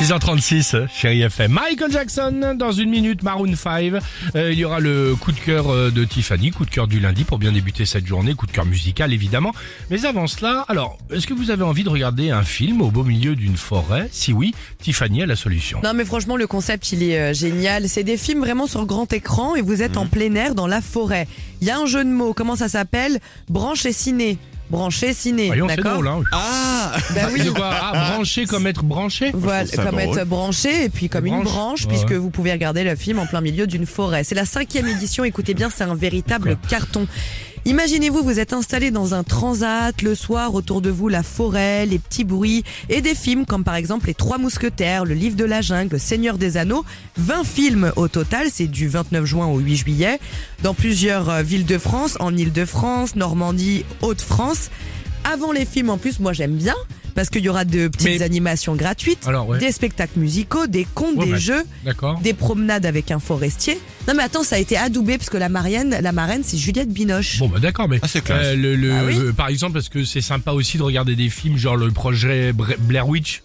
6h36, chérie FM. Michael Jackson, dans une minute, Maroon 5. Euh, il y aura le coup de cœur euh, de Tiffany, coup de cœur du lundi pour bien débuter cette journée, coup de cœur musical évidemment. Mais avant cela, alors, est-ce que vous avez envie de regarder un film au beau milieu d'une forêt? Si oui, Tiffany a la solution. Non mais franchement le concept il est euh, génial. C'est des films vraiment sur grand écran et vous êtes en plein air dans la forêt. Il y a un jeu de mots, comment ça s'appelle? Branche et ciné. Branché ciné, Voyons, c'est d'accord drôle, hein Ah Bah oui. De quoi Ah, branché comme être branché Voilà, trouve ça comme drôle. être branché et puis comme une Branche. branche Ouais, puisque vous pouvez regarder le film en plein milieu d'une forêt. C'est la cinquième édition, écoutez bien, c'est un véritable carton. Imaginez-vous, vous êtes installé dans un transat, le soir autour de vous la forêt, les petits bruits et des films comme par exemple Les Trois Mousquetaires, Le Livre de la Jungle, Le Seigneur des Anneaux. 20 films au total, c'est du 29 juin au 8 juillet, dans plusieurs euh, villes de France, en Île-de-France, Normandie, Haute-France. Avant les films en plus, moi j'aime bien. Parce qu'il y aura de petites Mais- animations gratuites, Alors, ouais. des spectacles musicaux, des contes, Ouais, des bah, jeux, des promenades avec un forestier. Non mais attends, ça a été adoubé parce que la marraine, la marraine c'est Juliette Binoche. Bon bah d'accord mais Ah, c'est classe. euh, le, le- Ah oui euh, par exemple parce que c'est sympa aussi de regarder des films genre le projet Blair Witch?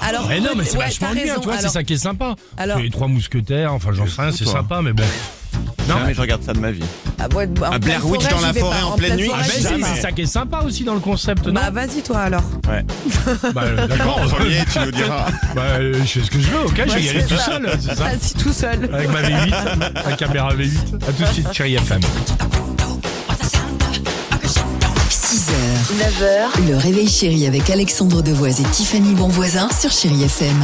Alors, Mais non mais c'est ouais, vachement bien, tu vois, c'est ça qui est sympa. Alors- les trois mousquetaires, enfin j'en sais rien, c'est sympa mais bon. Non Jamais je regarde ça de ma vie. ah, ouais, bah, en Blair pleine Witch forêt, dans la j'y vais forêt pas. en pleine nuit Ah si, pas. c'est ça qui est sympa aussi dans le concept, non? Bah vas-y toi alors. Ouais. Bah euh, d'accord. Premier, tu nous diras. bah euh, je fais ce que je veux, ok, je vais y aller tout seul, c'est ça Vas-y tout seul. Avec ma V8, ma caméra V8. À tout de suite, chérie FM. 6h, 9h, le réveil chéri avec Alexandre Devoise et Tiffany Bonvoisin sur Chéri FM.